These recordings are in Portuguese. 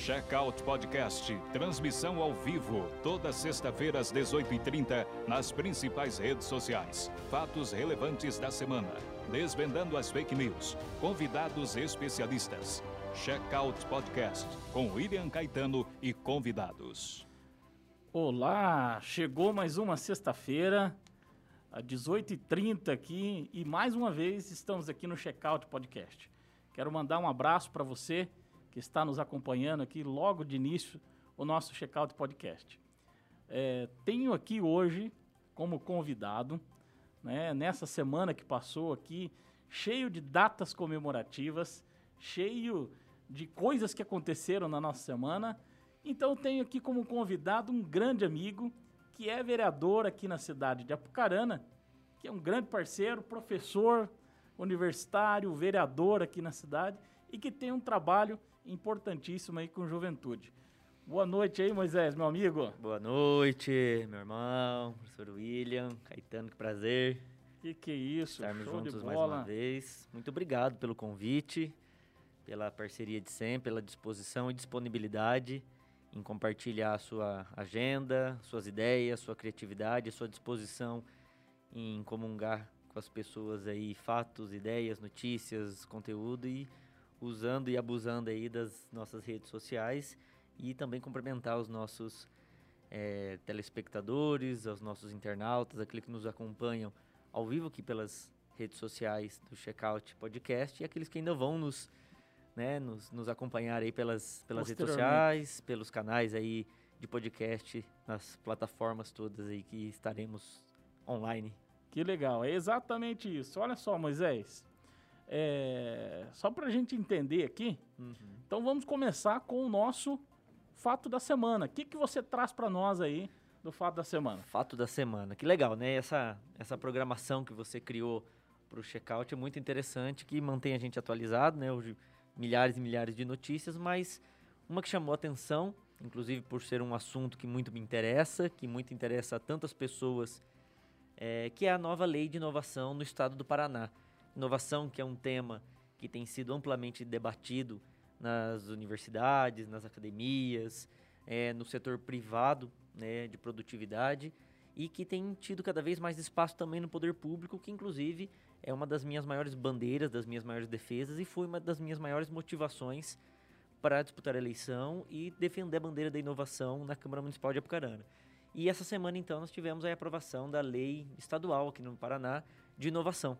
Checkout Podcast, transmissão ao vivo, toda sexta-feira às 18h30, nas principais redes sociais. Fatos relevantes da semana, desvendando as fake news, convidados especialistas. Checkout Podcast, com William Caetano e convidados. Olá, chegou mais uma sexta-feira, às 18h30 aqui, e mais uma vez estamos aqui no Checkout Podcast. Quero mandar um abraço para você que está nos acompanhando aqui logo de início o nosso Checkout Podcast. É, tenho aqui hoje como convidado, né, nessa semana que passou aqui, cheio de datas comemorativas, cheio de coisas que aconteceram na nossa semana. Então tenho aqui como convidado um grande amigo que é vereador aqui na cidade de Apucarana, que é um grande parceiro, professor universitário, vereador aqui na cidade e que tem um trabalho importantíssimo aí com juventude. Boa noite aí, Moisés, meu amigo. Boa noite, meu irmão, professor William, Caetano, que prazer. Que que é isso? Estarmos Show juntos mais uma vez. Muito obrigado pelo convite, pela parceria de sempre, pela disposição e disponibilidade em compartilhar a sua agenda, suas ideias, sua criatividade, sua disposição em comungar com as pessoas aí fatos, ideias, notícias, conteúdo e usando e abusando aí das nossas redes sociais e também cumprimentar os nossos eh, telespectadores, aos nossos internautas, aqueles que nos acompanham ao vivo aqui pelas redes sociais do Checkout Podcast e aqueles que ainda vão nos, né, nos, nos acompanhar aí pelas, pelas redes sociais, pelos canais aí de podcast, nas plataformas todas aí que estaremos online. Que legal, é exatamente isso. Olha só, Moisés. É, Só para a gente entender aqui, então vamos começar com o nosso fato da semana. O que, que você traz para nós aí do fato da semana? Fato da semana. Que legal, né? Essa, essa programação que você criou para o checkout é muito interessante, que mantém a gente atualizado, né? Hoje, milhares e milhares de notícias, mas uma que chamou atenção, inclusive por ser um assunto que muito me interessa, que muito interessa a tantas pessoas, é, que é a nova lei de inovação no estado do Paraná. Inovação que é um tema que tem sido amplamente debatido nas universidades, nas academias, é, no setor privado né, de produtividade e que tem tido cada vez mais espaço também no poder público, que inclusive é uma das minhas maiores bandeiras, das minhas maiores defesas e foi uma das minhas maiores motivações para disputar a eleição e defender a bandeira da inovação na Câmara Municipal de Apucarana. E essa semana, então, nós tivemos a aprovação da lei estadual aqui no Paraná de inovação,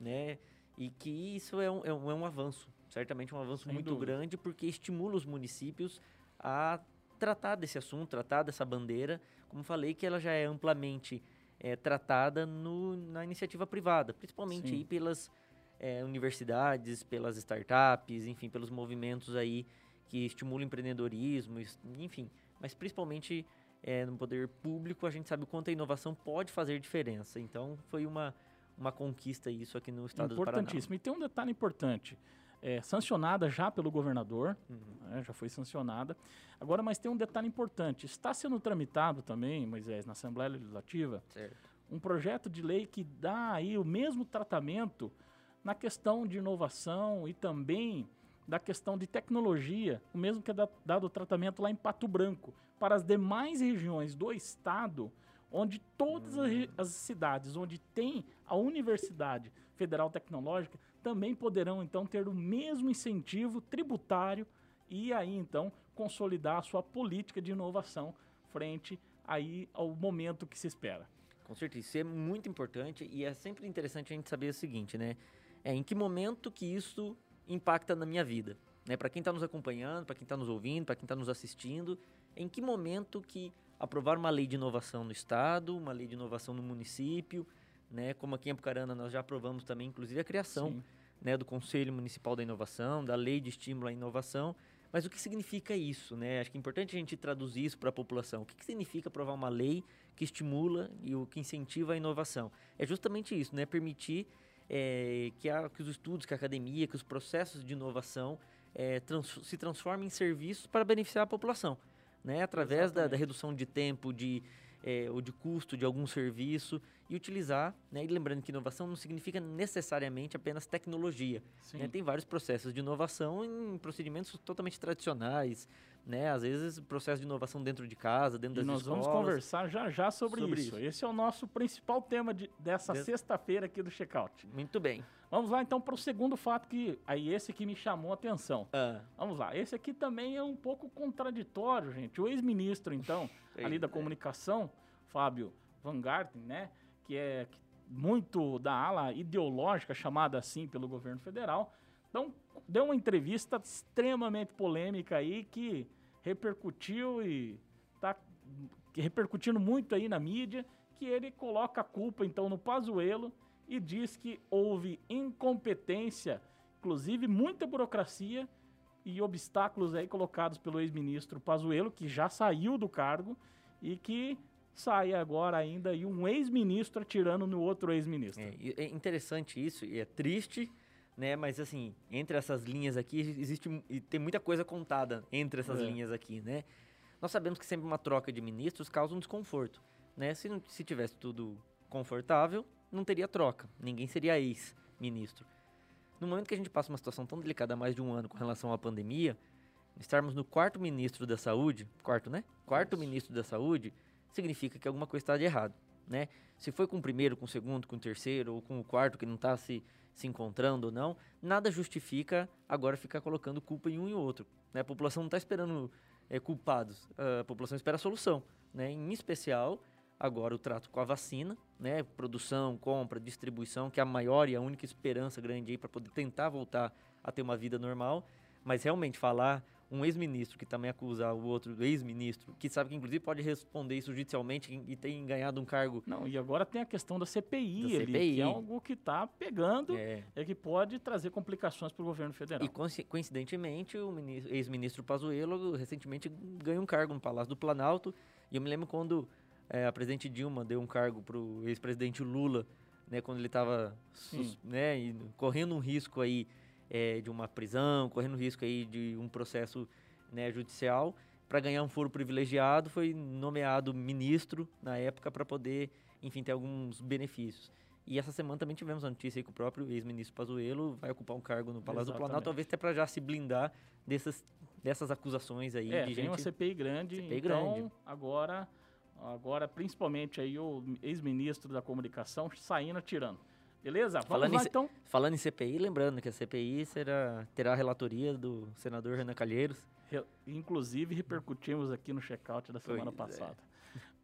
né? E que isso é um, é um, é um avanço, certamente um avanço Sem muito dúvida. grande, porque estimula os municípios a tratar desse assunto, tratar dessa bandeira, como falei, que ela já é amplamente eh, tratada no, na iniciativa privada, principalmente Sim. aí pelas eh, universidades, pelas startups, enfim, pelos movimentos aí que estimulam o empreendedorismo, enfim, mas principalmente eh, no poder público a gente sabe o quanto a inovação pode fazer diferença. Então foi uma, uma conquista isso aqui no estado do Paraná. Importantíssimo. E tem um detalhe importante. É, sancionada já pelo governador, Uhum. né, já foi sancionada. Agora, mas tem um detalhe importante. Está sendo tramitado também, Moisés, na Assembleia Legislativa, Certo. um projeto de lei que dá aí o mesmo tratamento na questão de inovação e também da questão de tecnologia, o mesmo que é da- dado o tratamento lá em Pato Branco, para as demais regiões do estado, onde todas as, cidades onde tem a Universidade Federal Tecnológica também poderão então ter o mesmo incentivo tributário e aí então consolidar a sua política de inovação frente aí ao momento que se espera. Com certeza, isso é muito importante e é sempre interessante a gente saber o seguinte, né? É em que momento que isso impacta na minha vida, né? Para quem está nos acompanhando, para quem está nos ouvindo, para quem está nos assistindo, em que momento que aprovar uma lei de inovação no estado, uma lei de inovação no município, né? Como aqui em Apucarana nós já aprovamos também, inclusive a criação, Sim. né, do Conselho Municipal da Inovação, da Lei de Estímulo à Inovação. Mas o que significa isso, né? Acho que é importante a gente traduzir isso para a população. O que, que significa aprovar uma lei que estimula e o que incentiva a inovação? É justamente isso, né? Permitir eh, que, a- que os estudos, que a academia, que os processos de inovação eh, trans- se transformem em serviços para beneficiar a população, né? Através da, da redução de tempo, de é, ou de custo de algum serviço e utilizar, né? E lembrando que inovação não significa necessariamente apenas tecnologia. Né? Tem vários processos de inovação em procedimentos totalmente tradicionais, né? Às vezes processo de inovação dentro de casa, dentro das e nós escolas. vamos conversar já já sobre, sobre isso. isso. Esse é o nosso principal tema de, dessa de... sexta-feira aqui do Checkout. Muito bem. Vamos lá então para o segundo fato que aí esse que me chamou a atenção. Ah. Vamos lá, esse aqui também é um pouco contraditório, gente. O ex-ministro então ali da comunicação, Fábio Van Garten, né, que é muito da ala ideológica chamada assim pelo governo federal, então deu uma entrevista extremamente polêmica aí que repercutiu e está repercutindo muito aí na mídia, que ele coloca a culpa então no Pazuello e diz que houve incompetência, inclusive muita burocracia e obstáculos aí colocados pelo ex-ministro Pazuello, que já saiu do cargo e que sai agora ainda e um ex-ministro atirando no outro ex-ministro. É, é, interessante isso e é triste, né? Mas assim, entre essas linhas aqui existe e tem muita coisa contada entre essas é. linhas aqui, né? Nós sabemos que sempre uma troca de ministros causa um desconforto, né? Se, se tivesse tudo confortável, não teria troca, ninguém seria ex-ministro. No momento que a gente passa uma situação tão delicada há mais de um ano com relação à pandemia, estarmos no quarto ministro da saúde, quarto, né? Quarto Isso. ministro da saúde, significa que alguma coisa está de errado, né? Se foi com o primeiro, com o segundo, com o terceiro ou com o quarto que não está se, se encontrando ou não, nada justifica agora ficar colocando culpa em um e outro. Né? A população não está esperando é, culpados, a população espera a solução, né? Em especial agora o trato com a vacina, né? Produção, compra, distribuição, que é a maior e a única esperança grande aí para poder tentar voltar a ter uma vida normal. Mas realmente falar um ex-ministro que também acusa o outro ex-ministro, que sabe que inclusive pode responder isso judicialmente e tem ganhado um cargo. Não, e agora tem a questão da CPI, da ali, CPI. que é algo que está pegando é. é. que pode trazer complicações para o governo federal. E coincidentemente, o ex-ministro Pazuello recentemente ganhou um cargo no Palácio do Planalto, e eu me lembro quando é, a presidente Dilma deu um cargo para o ex-presidente Lula, né, quando ele estava né, correndo um risco aí é, de uma prisão, correndo risco aí de um processo né, judicial, para ganhar um foro privilegiado, foi nomeado ministro na época para poder, enfim, ter alguns benefícios. E essa semana também tivemos a notícia aí que o próprio ex-ministro Pazuello vai ocupar um cargo no Palácio Exatamente. do Planalto, talvez até para já se blindar dessas, dessas acusações aí é, de tem gente... uma CPI grande, CPI então grande. agora, agora principalmente aí o ex-ministro da comunicação saindo atirando. Beleza? Vamos falando lá, em, então. Falando em CPI, lembrando que a CPI será, terá a relatoria do senador Renan Calheiros. Re, inclusive, repercutimos aqui no check-out da semana pois é. passada. É.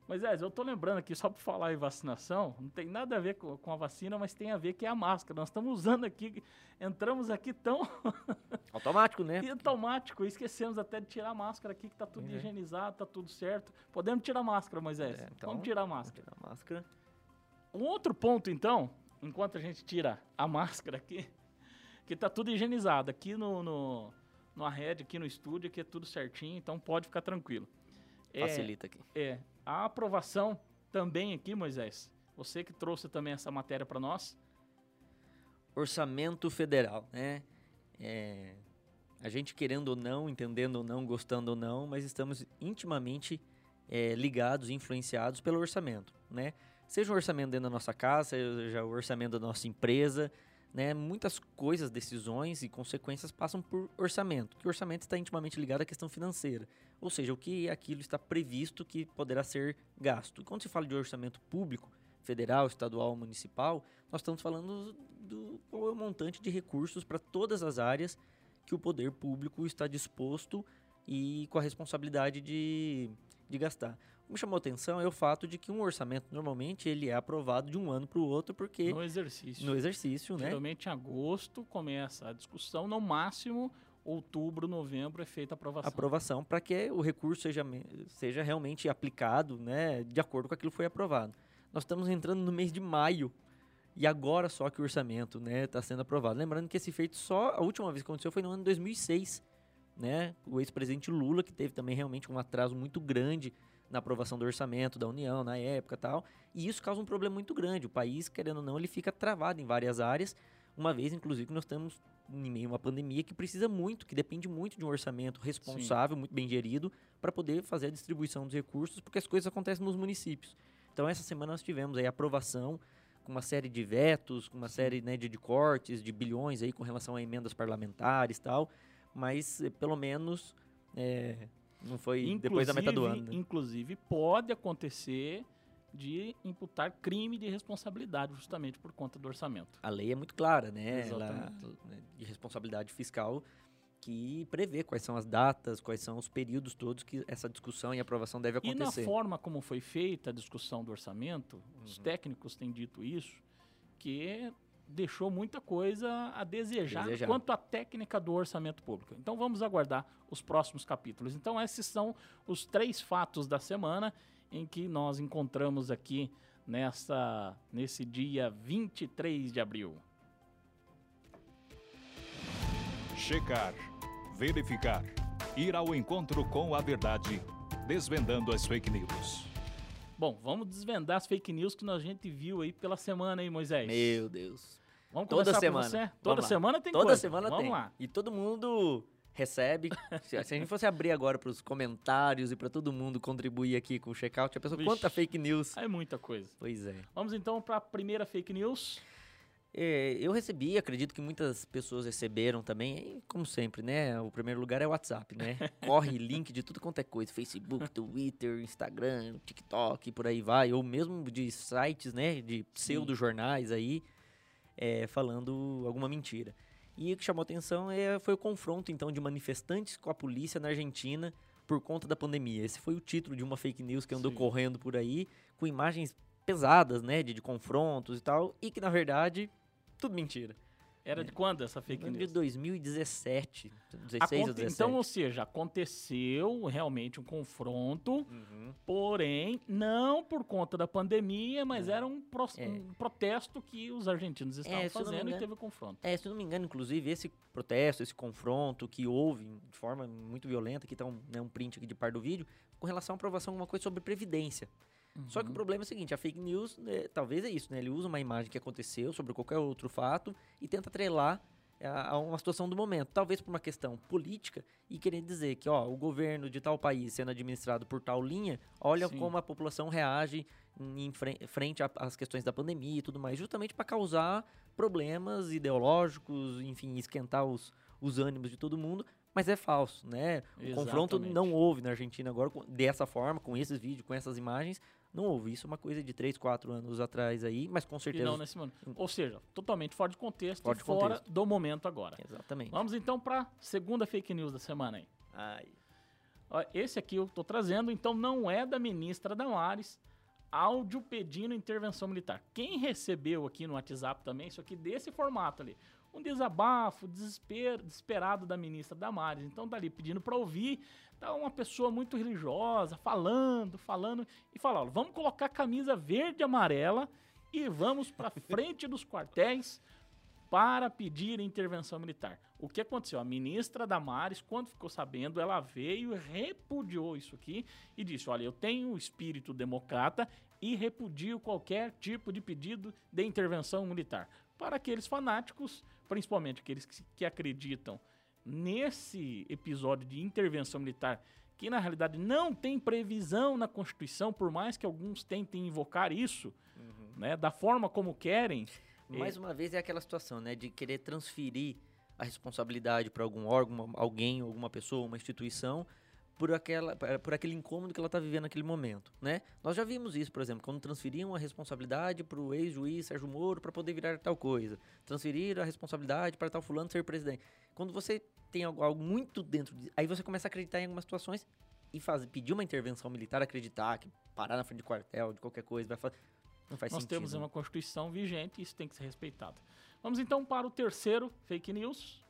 Mas, é, eu tô lembrando aqui, só para falar em vacinação, não tem nada a ver com, com, a vacina, mas tem a ver que é a máscara. Nós estamos usando aqui, entramos aqui tão... Automático, né? E automático, esquecemos até de tirar a máscara aqui, que tá tudo é. higienizado, tá tudo certo. Podemos tirar a máscara, Moisés. É, então, vamos tirar a máscara. Vamos tirar a máscara. Um outro ponto, então, enquanto a gente tira a máscara aqui, que tá tudo higienizado. Aqui no, no, no Arred, aqui no estúdio, aqui é tudo certinho, então pode ficar tranquilo. Facilita é, aqui. É. A aprovação também aqui, Moisés. Você que trouxe também essa matéria para nós. Orçamento federal, né? É, a gente querendo ou não, entendendo ou não, gostando ou não, mas estamos intimamente é, ligados, influenciados pelo orçamento, né? Seja o orçamento dentro da nossa casa, seja o orçamento da nossa empresa, né? Muitas coisas, decisões e consequências passam por orçamento, que o orçamento está intimamente ligado à questão financeira, ou seja, o que aquilo está previsto que poderá ser gasto. Quando se fala de orçamento público, federal, estadual, municipal, nós estamos falando do qual é o montante de recursos para todas as áreas que o poder público está disposto e com a responsabilidade de, de gastar. O que me chamou a atenção é o fato de que um orçamento normalmente ele é aprovado de um ano para o outro porque no exercício. No exercício, né? Geralmente em agosto começa a discussão, no máximo outubro, novembro é feita a aprovação. Aprovação para que o recurso seja, seja realmente aplicado, né, de acordo com aquilo que foi aprovado. Nós estamos entrando no mês de maio e agora só que o orçamento, né, está sendo aprovado. Lembrando que esse feito só a última vez que aconteceu foi no ano 2006, né? O ex-presidente Lula que teve também realmente um atraso muito grande na aprovação do orçamento da União na época tal. E isso causa um problema muito grande. O país, querendo ou não, ele fica travado em várias áreas, uma vez, inclusive, que nós temos em meio a uma pandemia que precisa muito, que depende muito de um orçamento responsável, Sim. muito bem gerido, para poder fazer a distribuição dos recursos, porque as coisas acontecem nos municípios. Então, essa semana nós tivemos aí a aprovação com uma série de vetos, com uma série né, de, de, cortes, de bilhões aí com relação a emendas parlamentares e tal, mas eh, pelo menos é, não foi inclusive, depois da metade do ano. Né? Inclusive, pode acontecer de imputar crime de responsabilidade justamente por conta do orçamento. A lei é muito clara, né? Ela, né, de responsabilidade fiscal que prevê quais são as datas, quais são os períodos todos que essa discussão e aprovação deve acontecer. E na forma como foi feita a discussão do orçamento, uhum. os técnicos têm dito isso, que deixou muita coisa a desejar, desejar, quanto à técnica do orçamento público. Então vamos aguardar os próximos capítulos. Então esses são os três fatos da semana em que nós encontramos aqui nessa nesse dia 23 de abril. Checar, verificar, ir ao encontro com a verdade, desvendando as fake news. Bom, vamos desvendar as fake news que a gente viu aí pela semana aí, Moisés. Meu Deus. Vamos Toda semana. Toda semana tem Toda coisa. semana vamos tem. lá. E todo mundo recebe. se, a gente fosse abrir agora para os comentários e para todo mundo contribuir aqui com o checkout, a pessoa Vixe, quanta fake news. É muita coisa. Pois é. Vamos então para a primeira fake news. É, eu recebi, acredito que muitas pessoas receberam também, como sempre, né? O primeiro lugar é o WhatsApp, né? Corre link de tudo quanto é coisa, Facebook, Twitter, Instagram, TikTok, por aí vai, ou mesmo de sites, né? De pseudo-jornais aí, é, falando alguma mentira. E o que chamou atenção é, foi o confronto, então, de manifestantes com a polícia na Argentina por conta da pandemia. Esse foi o título de uma fake news que andou Sim. correndo por aí, com imagens pesadas, né, de, de confrontos e tal, e que, na verdade, tudo mentira. Era de quando essa fake news? De 2017, 16 Aconte ou 17. Então, ou seja, aconteceu realmente um confronto, uhum. porém, não por conta da pandemia, mas era um, pro, é. um protesto que os argentinos estavam é, fazendo engano, e teve o confronto. É, se não me engano, inclusive, esse protesto, esse confronto que houve de forma muito violenta, que tá um, né, um print aqui de par do vídeo, com relação à aprovação de alguma coisa sobre previdência. Uhum. Só que o uhum. problema é o seguinte, a fake news, né, talvez é isso, né? Ele usa uma imagem que aconteceu sobre qualquer outro fato e tenta atrelar a, a uma situação do momento. Talvez por uma questão política e querer dizer que, ó, o governo de tal país sendo administrado por tal linha, olha Sim. como a população reage em frente às questões da pandemia e tudo mais, justamente para causar problemas ideológicos, enfim, esquentar os, os ânimos de todo mundo, mas é falso, né? O Exatamente. confronto não houve na Argentina agora dessa forma, com esses vídeos, com essas imagens, não houve. Isso é uma coisa de 3, 4 anos atrás aí, mas com certeza. E não nesse momento. Ou seja, totalmente fora de contexto fora, de fora contexto. do momento agora. Exatamente. Vamos então para a segunda fake news da semana aí. Ai. Esse aqui eu estou trazendo, então não é da ministra Damares. Áudio pedindo intervenção militar. Quem recebeu aqui no WhatsApp também, isso aqui desse formato ali um desabafo, desespero, desesperado da ministra Damares. Então tá ali pedindo para ouvir, tá uma pessoa muito religiosa falando, falando e falando, vamos colocar camisa verde e amarela e vamos para frente dos quartéis para pedir intervenção militar. O que aconteceu? A ministra Damares, quando ficou sabendo, ela veio e repudiou isso aqui e disse: Olha, eu tenho o espírito democrata e repudio qualquer tipo de pedido de intervenção militar. Para aqueles fanáticos principalmente aqueles que, que acreditam nesse episódio de intervenção militar, que na realidade não tem previsão na Constituição, por mais que alguns tentem invocar isso, uhum. né, da forma como querem. Mais é... uma vez é aquela situação, né, de querer transferir a responsabilidade para algum órgão, alguém, alguma pessoa, uma instituição, por, aquela, por aquele incômodo que ela está vivendo naquele momento, né? Nós já vimos isso, por exemplo, quando transferiam a responsabilidade para o ex-juiz Sérgio Moro para poder virar tal coisa, transferir a responsabilidade para tal fulano ser presidente. Quando você tem algo, algo, muito dentro de, aí você começa a acreditar em algumas situações e faz, pedir uma intervenção militar, acreditar que parar na frente de quartel, de qualquer coisa, vai fazer, não faz Nós sentido. temos uma Constituição vigente e isso tem que ser respeitado. Vamos então para o terceiro fake news,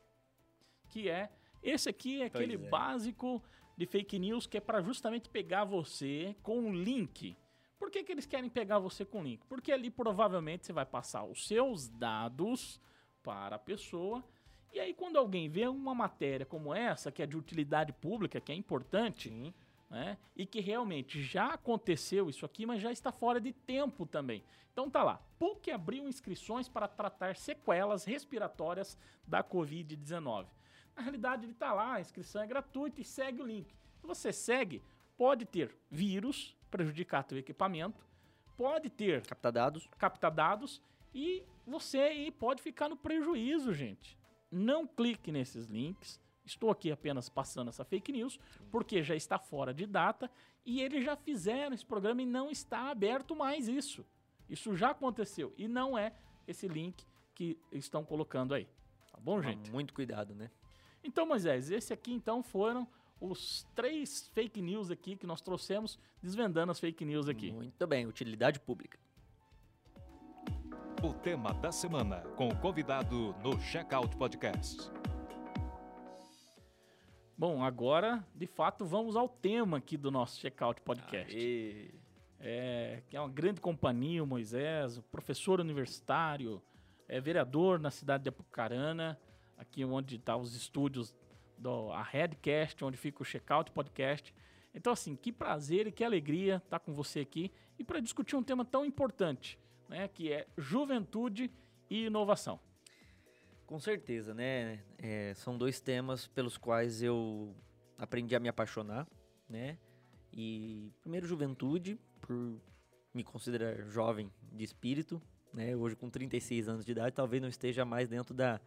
que é esse aqui é aquele é. básico de fake news que é para justamente pegar você com um link. Por que, que eles querem pegar você com link? Porque ali provavelmente você vai passar os seus dados para a pessoa. E aí, quando alguém vê uma matéria como essa, que é de utilidade pública, que é importante, Sim. né? E que realmente já aconteceu isso aqui, mas já está fora de tempo também. Então tá lá. PUC abriu inscrições para tratar sequelas respiratórias da Covid-19. Na realidade, ele está lá, a inscrição é gratuita e segue o link. Se você segue, pode ter vírus, prejudicar teu equipamento, pode ter Captar dados. captar dados e você aí pode ficar no prejuízo, gente. Não clique nesses links. Estou aqui apenas passando essa fake news, porque já está fora de data e eles já fizeram esse programa e não está aberto mais isso. Isso já aconteceu e não é esse link que estão colocando aí. Tá bom, gente? Toma Muito cuidado, né? Então, Moisés, esse aqui então foram os três fake news aqui que nós trouxemos, desvendando as fake news aqui. Muito bem, utilidade pública. O tema da semana com o convidado no Checkout Podcast. Bom, agora, de fato, vamos ao tema aqui do nosso Checkout Podcast. Aê. É, que é uma grande companhia, o Moisés, professor universitário, é vereador na cidade de Apucarana, aqui onde estão os estúdios do a Redcast, onde fica o Checkout Podcast. Então, assim, que prazer e que alegria estar com você aqui e para discutir um tema tão importante, né, que é juventude e inovação. Com certeza, né? É, são dois temas pelos quais eu aprendi a me apaixonar, né? E primeiro juventude, por me considerar jovem de espírito, né? Hoje com 36 anos de idade, talvez não esteja mais dentro da,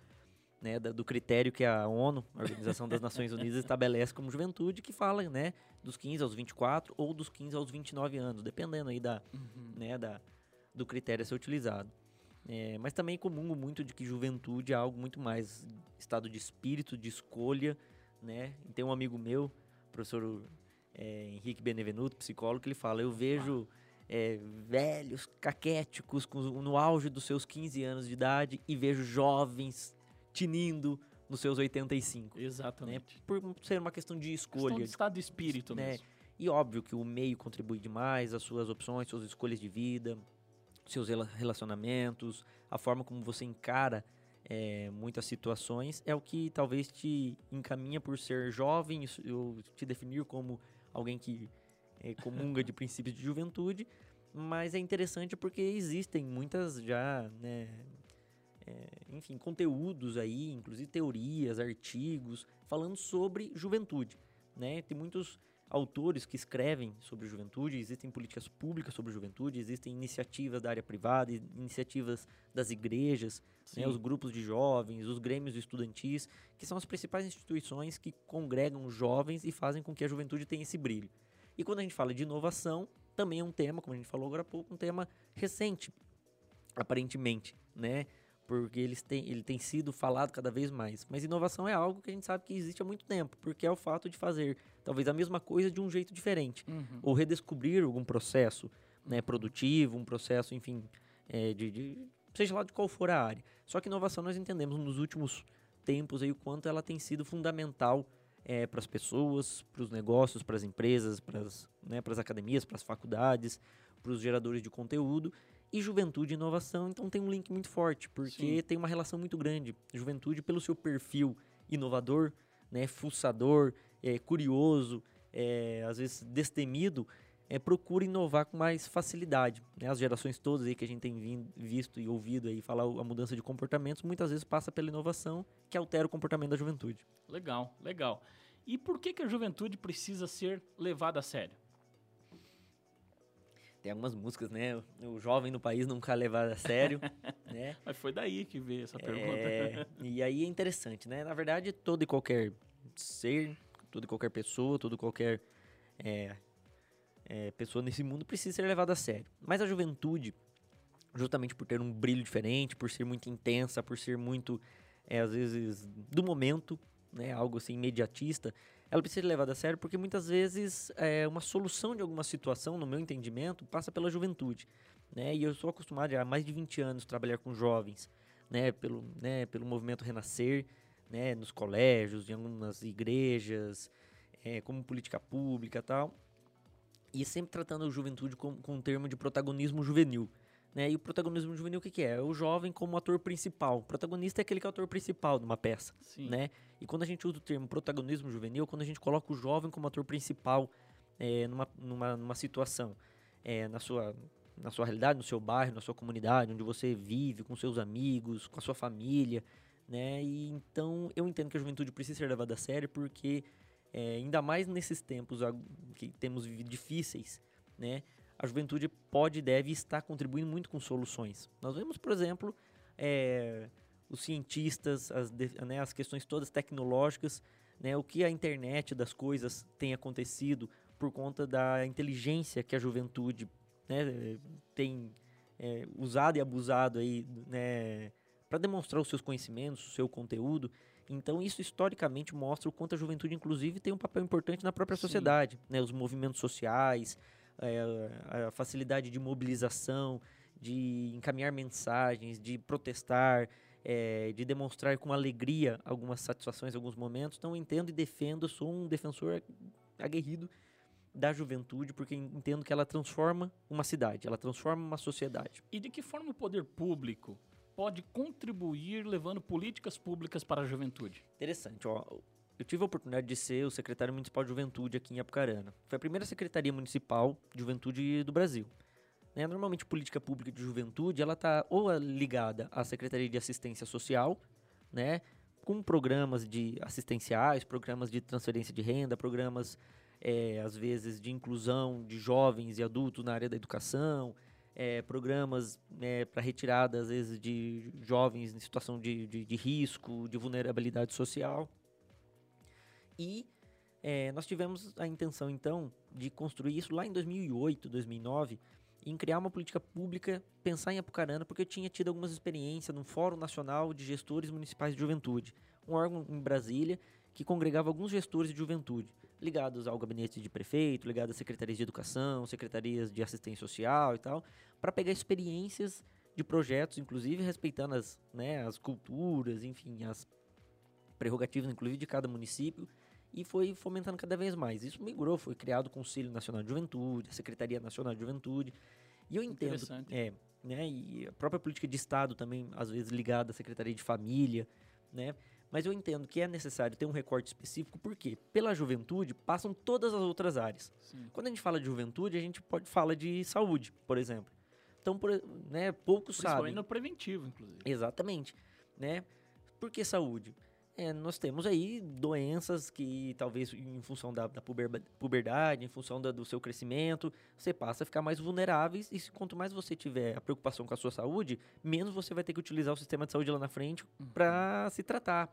né, do critério que a ONU, a Organização das Nações Unidas, estabelece como juventude, que fala, né, dos 15 aos 24 ou dos 15 aos 29 anos, dependendo aí da, né, da, do critério a ser utilizado. É, mas também comungo muito de que juventude é algo muito mais estado de espírito, de escolha, né? E tem um amigo meu, professor é, Henrique Benevenuto, psicólogo, que ele fala, eu vejo é, velhos, caquéticos, com, no auge dos seus 15 anos de idade e vejo jovens tinindo nos seus 85, né? Exatamente. Por ser uma questão de Questão escolha, de estado de espírito né? mesmo. E óbvio que o meio contribui demais, as suas opções, suas escolhas de vida, seus rela- relacionamentos, a forma como você encara eh, muitas situações é o que talvez te encaminha por ser jovem, eu te definir como alguém que eh, comunga de princípios de juventude, mas é interessante porque existem muitas já, né, enfim, conteúdos aí, inclusive teorias, artigos, falando sobre juventude, né? Tem muitos autores que escrevem sobre juventude, existem políticas públicas sobre juventude, existem iniciativas da área privada, iniciativas das igrejas, né, os grupos de jovens, os grêmios estudantis, que são as principais instituições que congregam jovens e fazem com que a juventude tenha esse brilho. E quando a gente fala de inovação, também é um tema, como a gente falou agora há pouco, um tema recente, aparentemente, né? Porque eles têm, ele tem sido falado cada vez mais. Mas inovação é algo que a gente sabe que existe há muito tempo, porque é o fato de fazer talvez a mesma coisa de um jeito diferente Uhum. ou redescobrir algum processo né, produtivo, um processo, enfim, é, de, de- seja lá de qual for a área. Só que inovação nós entendemos nos últimos tempos aí o quanto ela tem sido fundamental para as pessoas, para os negócios, para as empresas, para as né, academias, para as faculdades, para os geradores de conteúdo. E juventude e inovação, então tem um link muito forte, porque Sim. tem uma relação muito grande. Juventude, pelo seu perfil inovador, né, fuçador, é, curioso, é, às vezes destemido, é, procura inovar com mais facilidade. né? As gerações todas aí que a gente tem vin- visto e ouvido aí falar a mudança de comportamentos, muitas vezes passa pela inovação que altera o comportamento da juventude. Legal, legal. E por que, que a juventude precisa ser levada a sério? Tem algumas músicas, né? O- jovem no país nunca é levado a sério, né? Mas foi daí que veio essa pergunta. É, e aí é interessante, né? Na verdade, todo e qualquer ser, toda e qualquer pessoa, toda e qualquer é, é, pessoa nesse mundo precisa ser levada a sério. Mas a juventude, justamente por ter um brilho diferente, por ser muito intensa, por ser muito, é, às vezes, do momento, né? Algo assim, imediatista, ela precisa ser levada a sério porque muitas vezes é, uma solução de alguma situação, no meu entendimento, passa pela juventude. Né? E eu sou acostumado há mais de 20 anos a trabalhar com jovens, né? Pelo, né? Pelo movimento Renascer, né? Nos colégios, em algumas igrejas, é, como política pública tal. E sempre tratando a juventude com, com um termo de protagonismo juvenil. Né? E o protagonismo juvenil o que, que é? É o jovem como ator principal. O protagonista é aquele que é o ator principal de uma peça Sim. né? E quando a gente usa o termo protagonismo juvenil, quando a gente coloca o jovem como ator principal é, numa, numa, numa situação, é, na, sua, na sua realidade, no seu bairro, na sua comunidade, onde você vive, com seus amigos, com a sua família, né? E então eu entendo que a juventude precisa ser levada a sério porque é, ainda mais nesses tempos que temos difíceis, né? A juventude pode e deve estar contribuindo muito com soluções. Nós vemos, por exemplo, é, os cientistas, as, né, as questões todas tecnológicas, né, o que a internet das coisas tem acontecido por conta da inteligência que a juventude né, tem é, usado e abusado aí, né, para demonstrar os seus conhecimentos, o seu conteúdo. Então, isso historicamente mostra o quanto a juventude, inclusive, tem um papel importante na própria Sim. sociedade. Né? Os movimentos sociais, é, a facilidade de mobilização, de encaminhar mensagens, de protestar, é, de demonstrar com alegria algumas satisfações, alguns momentos. Então, entendo e defendo, sou um defensor aguerrido da juventude, porque entendo que ela transforma uma cidade, ela transforma uma sociedade. E de que forma o poder público pode contribuir levando políticas públicas para a juventude? Interessante. Ó, eu tive a oportunidade de ser o secretário municipal de juventude aqui em Apucarana. Foi a primeira secretaria municipal de juventude do Brasil. Né? Normalmente, política pública de juventude, ela está ou ligada à Secretaria de Assistência Social, né? com programas de assistenciais, programas de transferência de renda, programas, é, às vezes, de inclusão de jovens e adultos na área da educação, é, programas é, para retirada, às vezes, de jovens em situação de, de, de risco, de vulnerabilidade social. E é, nós tivemos a intenção, então, de construir isso lá em 2008, 2009, em criar uma política pública, pensar em Apucarana, porque eu tinha tido algumas experiências no Fórum Nacional de Gestores Municipais de Juventude, um órgão em Brasília que congregava alguns gestores de juventude, ligados ao gabinete de prefeito, ligados às secretarias de educação, secretarias de assistência social e tal, para pegar experiências de projetos, inclusive respeitando as, né, as culturas, enfim, as prerrogativas, inclusive, de cada município, e foi fomentando cada vez mais. Isso migrou, foi criado o Conselho Nacional de Juventude, a Secretaria Nacional de Juventude. E eu entendo, é, né, e a própria política de Estado também, às vezes ligada à Secretaria de Família, né? Mas eu entendo que é necessário ter um recorte específico, porque pela juventude passam todas as outras áreas. Sim. Quando a gente fala de juventude, a gente pode falar de saúde, por exemplo. Então, por, né, poucos sabem. no preventivo, inclusive. Exatamente, né? Por que saúde? É, nós temos aí doenças que talvez em função da, da puberdade, em função da, do seu crescimento, você passa a ficar mais vulneráveis e quanto mais você tiver a preocupação com a sua saúde, menos você vai ter que utilizar o sistema de saúde lá na frente uhum. para se tratar,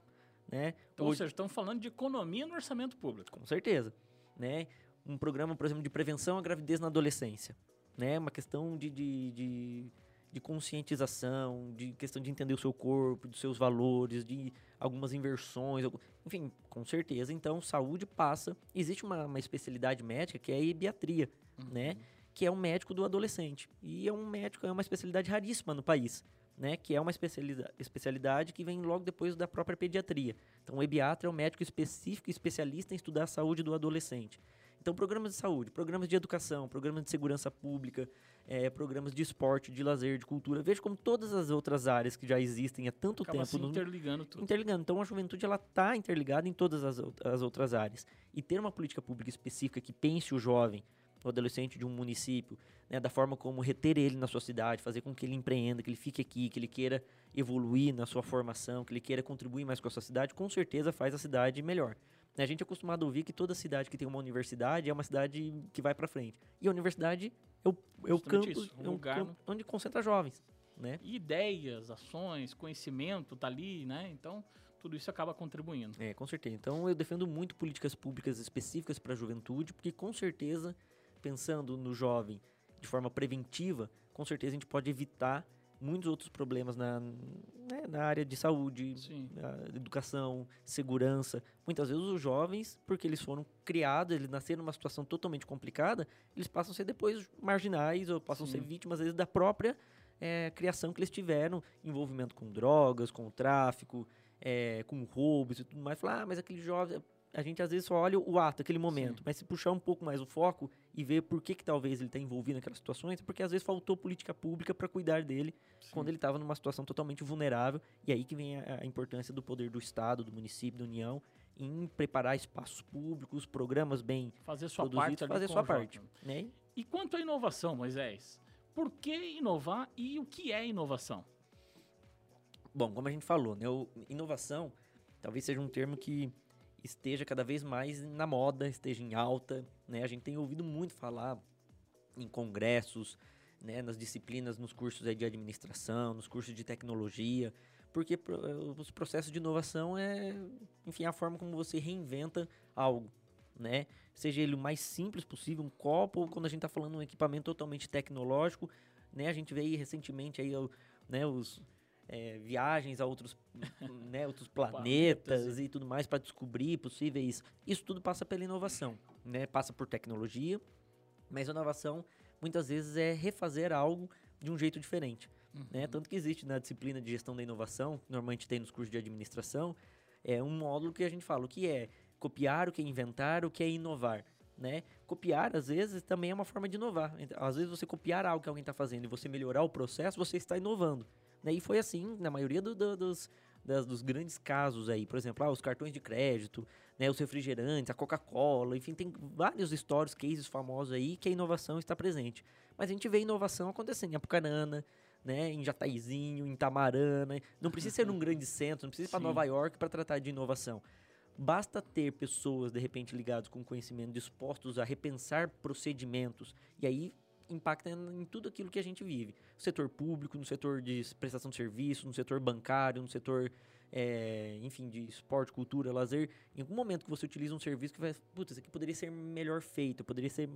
né? Então, Hoje, ou seja, estamos falando de economia no orçamento público. Com certeza, né? Um programa, por exemplo, de prevenção à gravidez na adolescência, né? Uma questão de, de, de de conscientização, de questão de entender o seu corpo, dos seus valores, de algumas inversões, enfim, com certeza. Então, saúde passa. Existe uma, uma especialidade médica que é a ebiatria, uhum. né? Que é um médico do adolescente. E é um médico, é uma especialidade raríssima no país. Né, que é uma especialidade, especialidade que vem logo depois da própria pediatria. Então, o ebiatra é um médico específico especialista em estudar a saúde do adolescente. Então, programas de saúde, programas de educação, programas de segurança pública, é, programas de esporte, de lazer, de cultura. Veja como todas as outras áreas que já existem há tanto Acaba tempo. Se interligando tudo. Interligando. Então a juventude ela está interligada em todas as, as outras áreas. E ter uma política pública específica que pense o jovem, o adolescente de um município, né, da forma como reter ele na sua cidade, fazer com que ele empreenda, que ele fique aqui, que ele queira evoluir na sua formação, que ele queira contribuir mais com a sua cidade, com certeza faz a cidade melhor. Né, a gente é acostumado a ouvir que toda cidade que tem uma universidade é uma cidade que vai para frente. E a universidade é o, é o campo, isso, um é lugar campo onde concentra jovens, né? ideias, ações, conhecimento tá ali, né? Então, tudo isso acaba contribuindo. É, com certeza. Então, eu defendo muito políticas públicas específicas para a juventude, porque com certeza, pensando no jovem de forma preventiva, com certeza a gente pode evitar muitos outros problemas na, né, na área de saúde, educação, segurança. Muitas vezes os jovens, porque eles foram criados, eles nasceram numa situação totalmente complicada, eles passam a ser depois marginais ou passam Sim. a ser vítimas, às vezes, da própria é, criação que eles tiveram, envolvimento com drogas, com tráfico, é, com roubos e tudo mais. Falar, ah, mas aquele jovem a gente às vezes só olha o ato, aquele momento, Sim. mas se puxar um pouco mais o foco e ver por que, que talvez ele está envolvido naquelas situações, porque às vezes faltou política pública para cuidar dele Sim. quando ele estava numa situação totalmente vulnerável, e aí que vem a, a, importância do poder do Estado, do município, da União, em preparar espaços públicos, programas bem Fazer sua produzidos, parte fazer sua parte. Né? E quanto à inovação, Moisés? Por que inovar e o que é inovação? Bom, como a gente falou, né, o- inovação talvez seja um termo que esteja cada vez mais na moda, esteja em alta, né? A gente tem ouvido muito falar em congressos, né, nas disciplinas, nos cursos de administração, nos cursos de tecnologia, porque eh, os processos de inovação é, enfim, a forma como você reinventa algo, né? Seja ele o mais simples possível, um copo, ou quando a gente está falando de um equipamento totalmente tecnológico, né? A gente aí recentemente aí, né, os eh, viagens a outros, né, outros Planetas planetas e tudo mais para descobrir possíveis. Isso tudo passa pela inovação, né? Passa por tecnologia, mas a inovação muitas vezes é refazer algo de um jeito diferente, né? Tanto que existe na disciplina de gestão da inovação, que normalmente tem nos cursos de administração, é um módulo que a gente fala o que é copiar, o que é inventar, o que é inovar. Né? Copiar, às vezes, também é uma forma de inovar. Às vezes, você copiar algo que alguém está fazendo e você melhorar o processo, você está inovando. Né? E foi assim na maioria do- do- dos, das- dos grandes casos aí. Por exemplo, ah, os cartões de crédito, né, os refrigerantes, a Coca-Cola, enfim, tem vários stories, cases famosos aí que a inovação está presente. Mas a gente vê inovação acontecendo em Apucarana, né, em Jataizinho, em Tamarana. Não precisa ser num grande centro, não precisa ir para. Nova York para tratar de inovação. Basta ter pessoas, de repente, ligadas com conhecimento, dispostos a repensar procedimentos. E aí impacta em tudo aquilo que a gente vive. No setor público, no setor de prestação de serviço, no setor bancário, no setor, eh, enfim, de esporte, cultura, lazer. Em algum momento que você utiliza um serviço que vai, putz, isso aqui poderia ser melhor feito, poderia ser...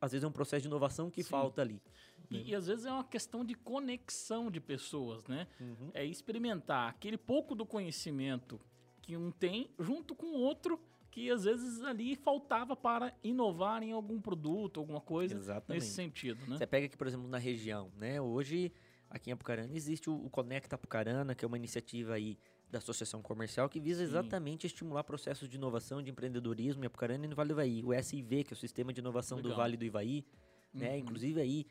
Às vezes é um processo de inovação que Sim. falta ali. E, e às vezes é uma questão de conexão de pessoas, né? Uhum. É experimentar aquele pouco do conhecimento que um tem junto com o outro que às vezes ali faltava para inovar em algum produto, alguma coisa Exatamente. nesse sentido, né? Você pega aqui, por exemplo, na região, né? Hoje, aqui em Apucarana, existe o, o Conecta Apucarana, que é uma iniciativa aí da Associação Comercial que visa Sim. exatamente estimular processos de inovação, de empreendedorismo em Apucarana e no Vale do Ivaí. O SIV, que é o Sistema de Inovação do Legal. Vale do Ivaí, né? Uhum. Inclusive aí,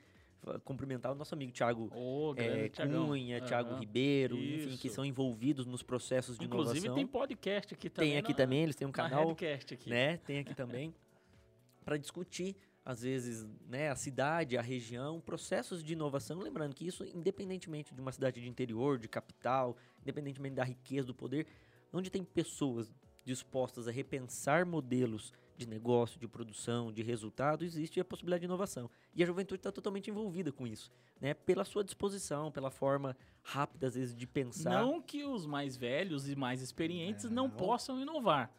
cumprimentar o nosso amigo Thiago Ô, é, grande Thiagão. Cunha, Thiago Aham. Ribeiro, enfim, que Isso. são envolvidos nos processos de Inclusive inovação. tem podcast aqui também. Tem aqui na- também, eles têm um na canal Redcast aqui. né? Tem aqui também para discutir às vezes, né, a cidade, a região, processos de inovação, lembrando que isso independentemente de uma cidade de interior, de capital, independentemente da riqueza do poder, onde tem pessoas dispostas a repensar modelos de negócio, de produção, de resultado, existe a possibilidade de inovação. E a juventude está totalmente envolvida com isso, né? Pela sua disposição, pela forma rápida às vezes de pensar. Não que os mais velhos e mais experientes não, Não. possam inovar,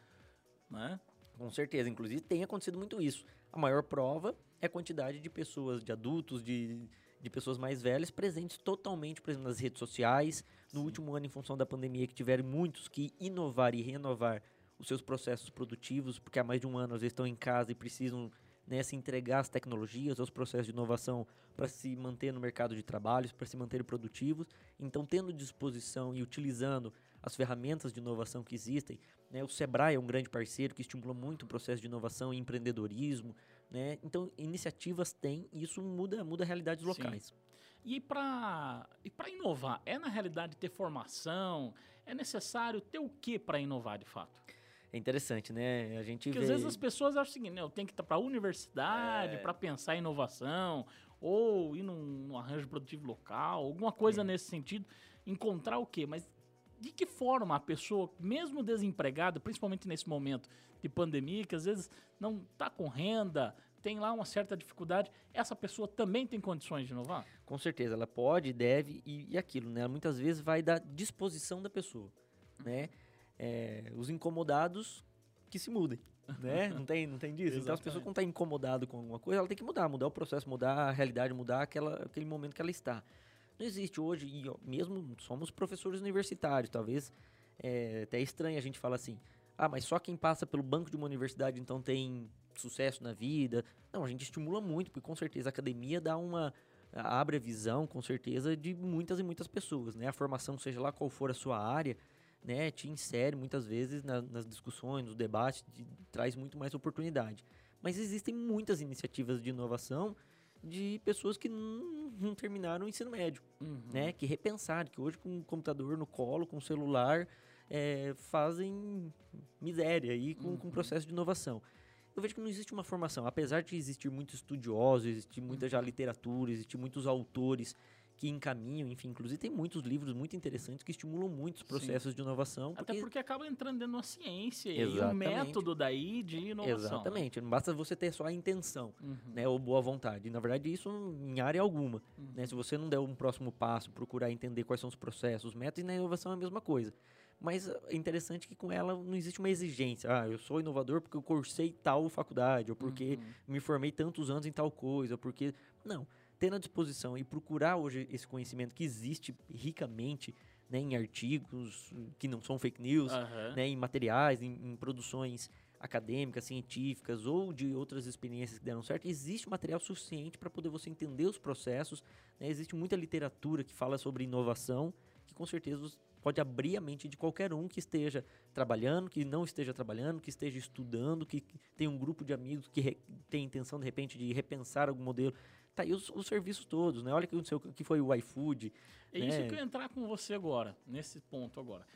né? Com certeza, inclusive tem acontecido muito isso. A maior prova é a quantidade de pessoas, de adultos, de, de pessoas mais velhas presentes totalmente, por exemplo, nas redes sociais. No Sim. último ano, em função da pandemia, que tiveram muitos que inovar e renovar os seus processos produtivos, porque há mais de um ano às vezes estão em casa e precisam né, se entregar às tecnologias, aos processos de inovação para se manter no mercado de trabalho, para se manterem produtivos. Então, tendo disposição e utilizando as ferramentas de inovação que existem, né, o Sebrae é um grande parceiro que estimula muito o processo de inovação e empreendedorismo. Né? Então, iniciativas tem e isso muda, muda realidades Sim. locais. E para e para inovar, é na realidade ter formação? É necessário ter o que para inovar de fato? É interessante, né? A gente Porque vê... às vezes as pessoas acham o seguinte, né, eu tenho que estar para a universidade É. para pensar em inovação, ou ir num, num arranjo produtivo local, alguma coisa nesse sentido. Encontrar o quê? Mas de que forma a pessoa, mesmo desempregada, principalmente nesse momento de pandemia, que às vezes não está com renda, tem lá uma certa dificuldade, essa pessoa também tem condições de inovar? Com certeza, ela pode, deve e, e aquilo, né? Muitas vezes vai da disposição da pessoa, né? É, os incomodados que se mudem, né? Não tem, não tem disso? Então as pessoas quando estão incomodadas com alguma coisa, ela tem que mudar, mudar o processo, mudar a realidade, mudar aquela, aquele momento que ela está. Não existe hoje, e ó, mesmo somos professores universitários, talvez é até estranho a gente falar assim, ah, mas só quem passa pelo banco de uma universidade então tem sucesso na vida. Não, a gente estimula muito, porque com certeza a academia dá uma abre a visão, com certeza, de muitas e muitas pessoas, né? A formação, seja lá qual for a sua área, né, te insere muitas vezes na- nas discussões, nos debates, te traz muito mais oportunidade. Mas existem muitas iniciativas de inovação de pessoas que não, não terminaram o ensino médio, Uhum. né? Que repensaram, que hoje com o computador no colo, com o celular, é, fazem miséria aí com, com o Uhum. processo de inovação. Eu vejo que não existe uma formação, apesar de existir muitos estudiosos, existir muita Uhum. já literatura, existir muitos autores que encaminham, enfim, inclusive tem muitos livros muito interessantes que estimulam muitos Sim. processos de inovação. Até porque acaba entrando dentro de uma ciência e um Exatamente. método daí de inovação. né? Exatamente, não basta você ter só a intenção, Uhum. né, ou boa vontade. Na verdade, isso em área alguma. Uhum. né? Se você não der um próximo passo, procurar entender quais são os processos, os métodos, na inovação é a mesma coisa. Mas é interessante que com ela não existe uma exigência. Ah, eu sou inovador porque eu cursei tal faculdade, ou porque Uhum. me formei tantos anos em tal coisa, ou porque... Não, ter à disposição e procurar hoje esse conhecimento que existe ricamente né, em artigos que não são fake news, Aham. né, em materiais, em, em produções acadêmicas, científicas ou de outras experiências que deram certo, existe material suficiente para poder você entender os processos. né? Existe muita literatura que fala sobre inovação, que com certeza pode abrir a mente de qualquer um que esteja trabalhando, que não esteja trabalhando, que esteja estudando, que tem um grupo de amigos que tem intenção de repente de repensar algum modelo. Tá aí os, os serviços todos, né? Olha que aconteceu que foi o iFood, É isso né? que eu entrar com você agora, nesse ponto agora.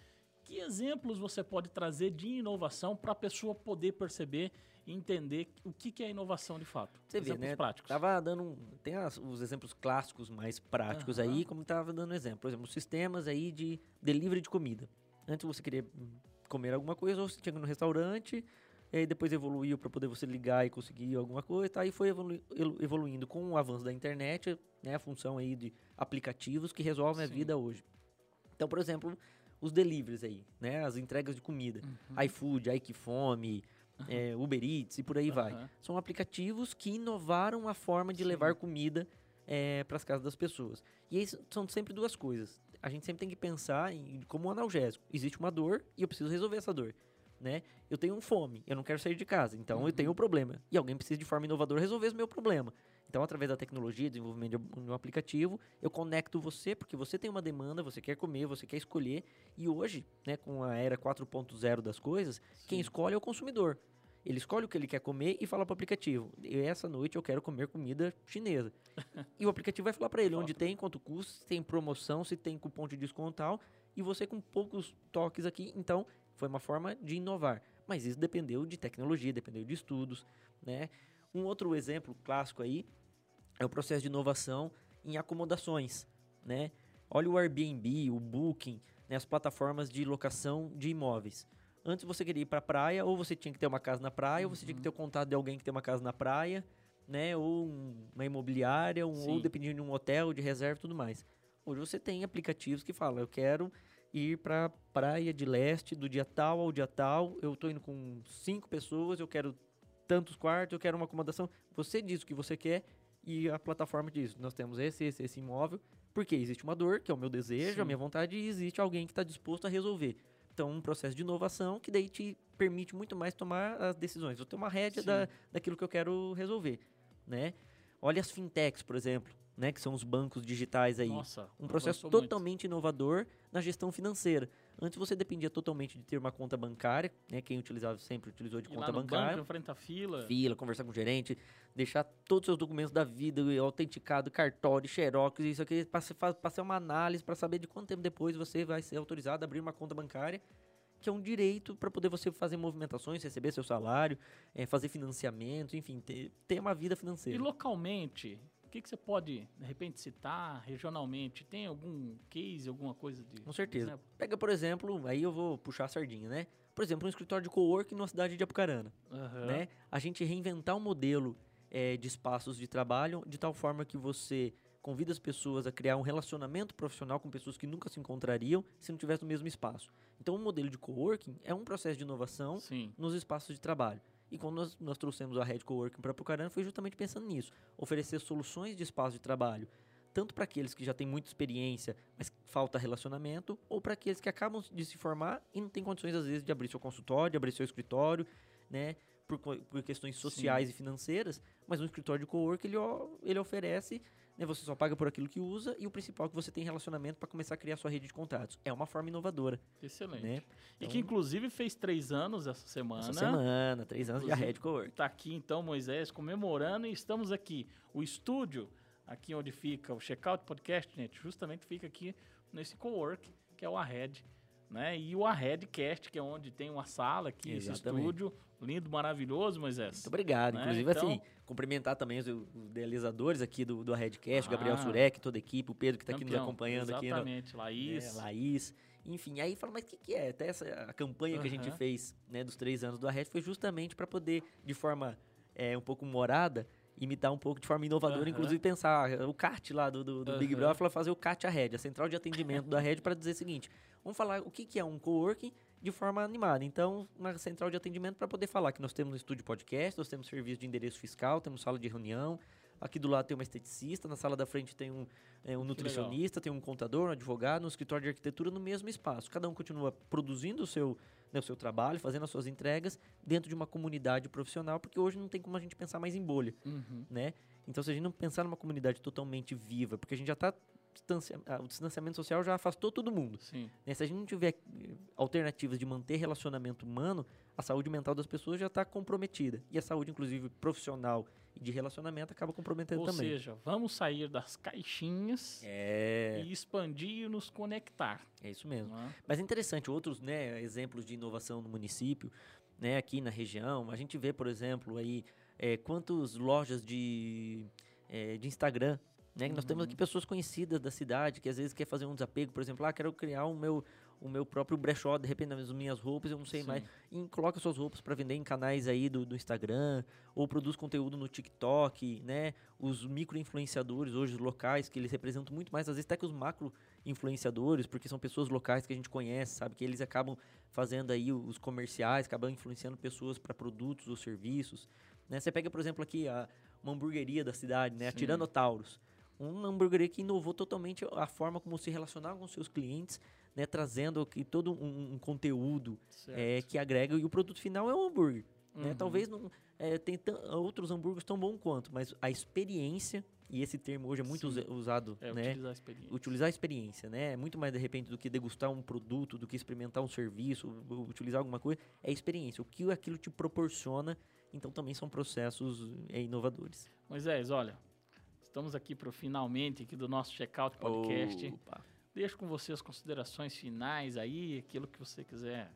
Que exemplos você pode trazer de inovação para a pessoa poder perceber e entender o que, que é inovação de fato? Você vê, exemplos né? práticos. Tava dando. um- tem as- os exemplos clássicos mais práticos Aham. aí, como tava dando exemplo. Por exemplo, sistemas aí de delivery de comida. Antes você queria comer alguma coisa, ou você tinha que ir no restaurante, e aí depois evoluiu para poder você ligar e conseguir alguma coisa, tá? E foi evolu- evoluindo com o avanço da internet, né? A função aí de aplicativos que resolvem Sim. a vida hoje. Então, por exemplo, os deliveries aí, né? As entregas de comida. Uhum. iFood, iKefome, é, Uber Eats e por aí vai. Aham. São aplicativos que inovaram a forma de Sim. levar comida para as casas das pessoas. E aí são sempre duas coisas. A gente sempre tem que pensar em, como um analgésico. Existe uma dor e eu preciso resolver essa dor. Né? Eu tenho fome, eu não quero sair de casa, então eu tenho um problema. E alguém precisa de forma inovadora resolver esse meu problema. Então, através da tecnologia, desenvolvimento de um- aplicativo, eu conecto você, porque você tem uma demanda, você quer comer, você quer escolher. E hoje, né, com a era 4.0 das coisas, quem Sim. escolhe é o consumidor. Ele escolhe o que ele quer comer e fala para o aplicativo: "E essa noite eu quero comer comida chinesa. e o aplicativo vai falar para ele onde tem, quanto custa, se tem promoção, se tem cupom de desconto e tal. E você com poucos toques aqui, então foi uma forma de inovar. Mas isso dependeu de tecnologia, dependeu de estudos, né? Um outro exemplo clássico aí é o processo de inovação em acomodações, né? Olha o Airbnb, o Booking, né, as plataformas de locação de imóveis. Antes você queria ir para a praia, ou você tinha que ter uma casa na praia, ou você tinha que ter o contato de alguém que tem uma casa na praia, né? Ou um- uma imobiliária, um, ou dependendo de um hotel, de reserva e tudo mais. Hoje você tem aplicativos que falam, eu quero ir para praia de leste do dia tal ao dia tal, eu tô indo com cinco pessoas, eu quero tantos quartos, eu quero uma acomodação. Você diz o que você quer e a plataforma diz, nós temos esse, esse, esse imóvel, porque existe uma dor, que é o meu desejo, Sim. a minha vontade, e existe alguém que está disposto a resolver. Então, um processo de inovação que daí te permite muito mais tomar as decisões. Eu tenho uma rédea da, daquilo que eu quero resolver, né? Olha as fintechs, por exemplo, né? Que são os bancos digitais aí. Nossa, Um processo avançou muito. totalmente inovador na gestão financeira. Antes você dependia totalmente de ter uma conta bancária, né? Quem utilizava sempre utilizou de Ir conta bancária. banco, enfrenta a fila. Fila, conversar com o gerente, deixar todos os seus documentos da vida, autenticado, cartório, xerox, isso aqui, para fazer uma análise para saber de quanto tempo depois você vai ser autorizado a abrir uma conta bancária, que é um direito para poder você fazer movimentações, receber seu salário, eh, fazer financiamento, enfim, ter, ter uma vida E financeira. localmente, o que, que você pode, de repente, citar regionalmente? Tem algum case, alguma coisa de. Com certeza. exemplo? Pega, por exemplo, aí eu vou puxar a sardinha, né? Por exemplo, um escritório de coworking numa cidade de Apucarana. Aham. né? A gente reinventar um modelo eh, de espaços de trabalho de tal forma que você convida as pessoas a criar um relacionamento profissional com pessoas que nunca se encontrariam se não tivesse no mesmo espaço. Então, o modelo de coworking é um processo de inovação Sim. nos espaços de trabalho. E quando nós, nós trouxemos a Rede Coworking para Apucarana, foi justamente pensando nisso. Oferecer soluções de espaço de trabalho, tanto para aqueles que já têm muita experiência, mas falta relacionamento, ou para aqueles que acabam de se formar e não têm condições, às vezes, de abrir seu consultório, de abrir seu escritório, né? Por, por questões sociais e financeiras. Mas um escritório de coworking, ele, ele oferece, né? Você só paga por aquilo que usa e o principal é que você tem relacionamento para começar a criar sua rede de contatos. É uma forma inovadora, Excelente. né? E que, inclusive, fez três anos essa semana. Essa semana, três anos de Inclusive, Red Coworking. Tá aqui então Moisés comemorando e estamos aqui. O estúdio, aqui onde fica o Checkout Podcast, gente, justamente fica aqui nesse cowork, que é o Arred, né? E o Arredcast, que é onde tem uma sala aqui, esse Exatamente. estúdio lindo, maravilhoso, Moisés. Muito obrigado. Né? Inclusive, Então- assim, cumprimentar também os, os idealizadores aqui do, do Redcast, o Gabriel Ah. Surek, toda a equipe, o Pedro que está aqui nos acompanhando aqui. no- Exatamente, Laís. É, Laís. Enfim, aí fala, mas o que, que é? Até essa a campanha que a gente fez né, dos três anos do Arred foi justamente para poder, de forma é, um pouco morada, imitar um pouco de forma inovadora, inclusive pensar ah, o CAT lá do, do, do Big. Brother, fazer o CAT Arred, a central de atendimento do Arred, para dizer o seguinte: vamos falar o que, que é um coworking de forma animada. Então, uma central de atendimento para poder falar que nós temos um estúdio podcast, nós temos serviço de endereço fiscal, temos sala de reunião. Aqui do lado tem uma esteticista, na sala da frente tem um, é, um nutricionista, tem um contador, um advogado, um escritório de arquitetura no mesmo espaço. Cada um continua produzindo o seu, né, o seu trabalho, fazendo as suas entregas dentro de uma comunidade profissional, porque hoje não tem como a gente pensar mais em bolha, Uhum. né? Então, se a gente não pensar numa comunidade totalmente viva, porque a gente já está o distanciamento social já afastou todo mundo. Né? Se a gente não tiver eh, alternativas de manter relacionamento humano, a saúde mental das pessoas já está comprometida. E a saúde, inclusive, profissional e de relacionamento acaba comprometendo Ou também. seja, vamos sair das caixinhas É, e expandir e nos conectar. é isso mesmo. é? Mas é interessante, outros né, exemplos de inovação no município, né, aqui na região, a gente vê, por exemplo, aí é, quantas lojas de, é, de Instagram, né? que Nós temos aqui pessoas conhecidas da cidade que às vezes quer fazer um desapego, por exemplo, ah, quero criar o meu, o meu próprio brechó, de repente nas minhas roupas, eu não sei Sim. mais, e coloca suas roupas para vender em canais aí do, do Instagram, ou produz conteúdo no TikTok, né? Os micro-influenciadores hoje locais, que eles representam muito mais, às vezes até que os macro-influenciadores, porque são pessoas locais que a gente conhece, sabe? Que eles acabam fazendo aí os comerciais, acabam influenciando pessoas para produtos ou serviços. Né? Você pega, por exemplo, aqui a, uma hamburgueria da cidade, né? A. Tiranotauros. Uma hamburgueria que inovou totalmente a forma como se relacionar com seus clientes, né? Trazendo aqui todo um, um conteúdo é, que agrega e o produto final é um hambúrguer. né? Uhum. Talvez não é, tem outros hambúrgueres tão bom quanto, mas a experiência e esse termo hoje é muito Sim. usado, É né? utilizar a experiência. Utilizar a experiência, né? É muito mais de repente do que degustar um produto, do que experimentar um serviço, utilizar alguma coisa, é a experiência. O que aquilo te proporciona, então também são processos é, inovadores. Moisés, olha, estamos aqui para finalmente aqui do nosso Checkout Podcast. Opa. Deixo com você as considerações finais aí, aquilo que você quiser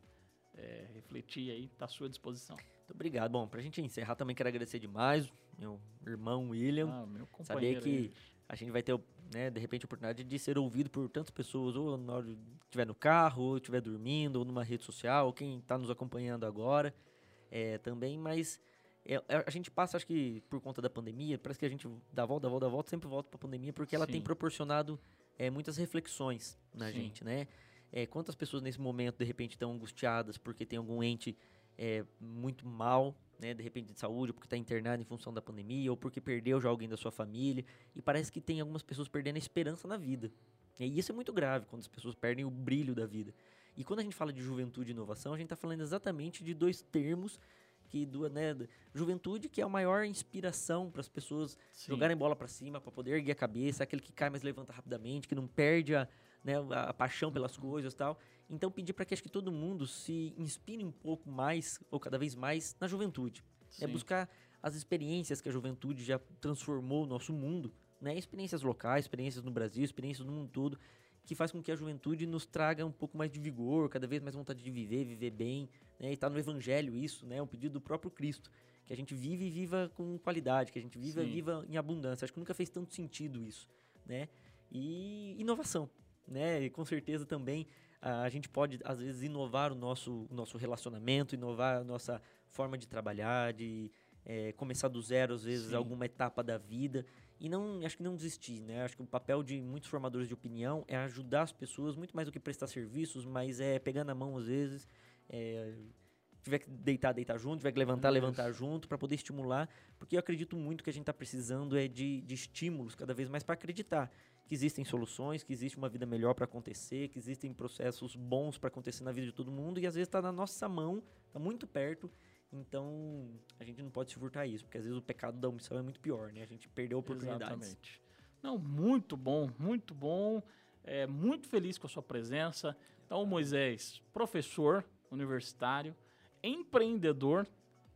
é, refletir aí, está à sua disposição. Muito obrigado. Bom, pra gente encerrar também quero agradecer demais meu irmão William. Ah, meu Saber companheiro que aí. a gente vai ter, né, de repente, a oportunidade de ser ouvido por tantas pessoas, ou na hora que estiver no carro, ou estiver dormindo, ou numa rede social, ou quem está nos acompanhando agora é, também, mas é, é, a gente passa, acho que por conta da pandemia, parece que a gente dá volta, dá volta, dá volta, sempre volta para a pandemia, porque ela tem Sim. proporcionado é, muitas reflexões na Sim. gente, né? É, quantas pessoas nesse momento, de repente, estão angustiadas porque tem algum ente é, muito mal, né, de repente de saúde, ou porque está internado em função da pandemia, ou porque perdeu já alguém da sua família, e parece que tem algumas pessoas perdendo a esperança na vida. E isso é muito grave, quando as pessoas perdem o brilho da vida. E quando a gente fala de juventude e inovação, a gente está falando exatamente de dois termos que do, né, juventude que é a maior inspiração para as pessoas Sim. jogarem bola para cima, para poder erguer a cabeça, aquele que cai mas levanta rapidamente, que não perde a, né, a, a paixão pelas coisas e tal. Então pedir para que acho que todo mundo se inspire um pouco mais ou cada vez mais na juventude. É buscar as experiências que a juventude já transformou o nosso mundo, né? Experiências locais, experiências no Brasil, experiências no mundo todo, que faz com que a juventude nos traga um pouco mais de vigor, cada vez mais vontade de viver, viver bem, né? E está no evangelho isso, né? É um pedido do próprio Cristo, que a gente vive e viva com qualidade, que a gente viva e viva em abundância. Acho que nunca fez tanto sentido isso, né? E inovação, né? E com certeza também a gente pode, às vezes, inovar o nosso, o nosso relacionamento, inovar a nossa forma de trabalhar, de eh, começar do zero, às vezes, Sim. alguma etapa da vida. E não, acho que não desistir, né? Acho que o papel de muitos formadores de opinião é ajudar as pessoas, muito mais do que prestar serviços, mas é pegar na mão, às vezes, é, tiver que deitar, deitar junto, tiver que levantar, Isso. levantar junto, para poder estimular, porque eu acredito muito que a gente está precisando é de, de estímulos cada vez mais para acreditar que existem soluções, que existe uma vida melhor para acontecer, que existem processos bons para acontecer na vida de todo mundo e às vezes está na nossa mão, está muito perto. Então a gente não pode se furtar isso, porque às vezes o pecado da omissão é muito pior, né? A gente perdeu oportunidades. Exatamente. Não, muito bom, muito bom. É, muito feliz com a sua presença. Então, Moisés, professor universitário, empreendedor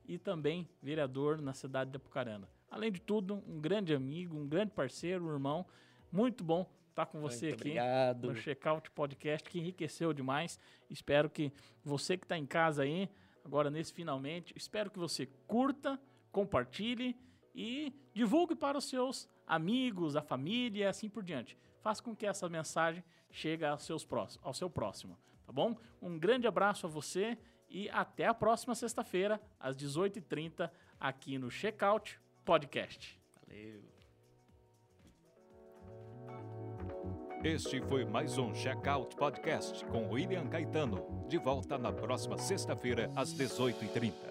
e também vereador na cidade de Apucarana. Além de tudo, um grande amigo, um grande parceiro, um irmão. Muito bom estar com você Muito aqui obrigado. no Checkout Podcast, que enriqueceu demais. Espero que você que está em casa aí, agora nesse finalmente, espero que você curta, compartilhe e divulgue para os seus amigos, a família e assim por diante. Faça com que essa mensagem chegue aos seus próximos, ao seu próximo, tá bom? Um grande abraço a você e até a próxima sexta-feira, às 18h30, aqui no Checkout Podcast. Valeu. Este foi mais um Checkout Podcast com William Caetano. De volta na próxima sexta-feira, às 18h30.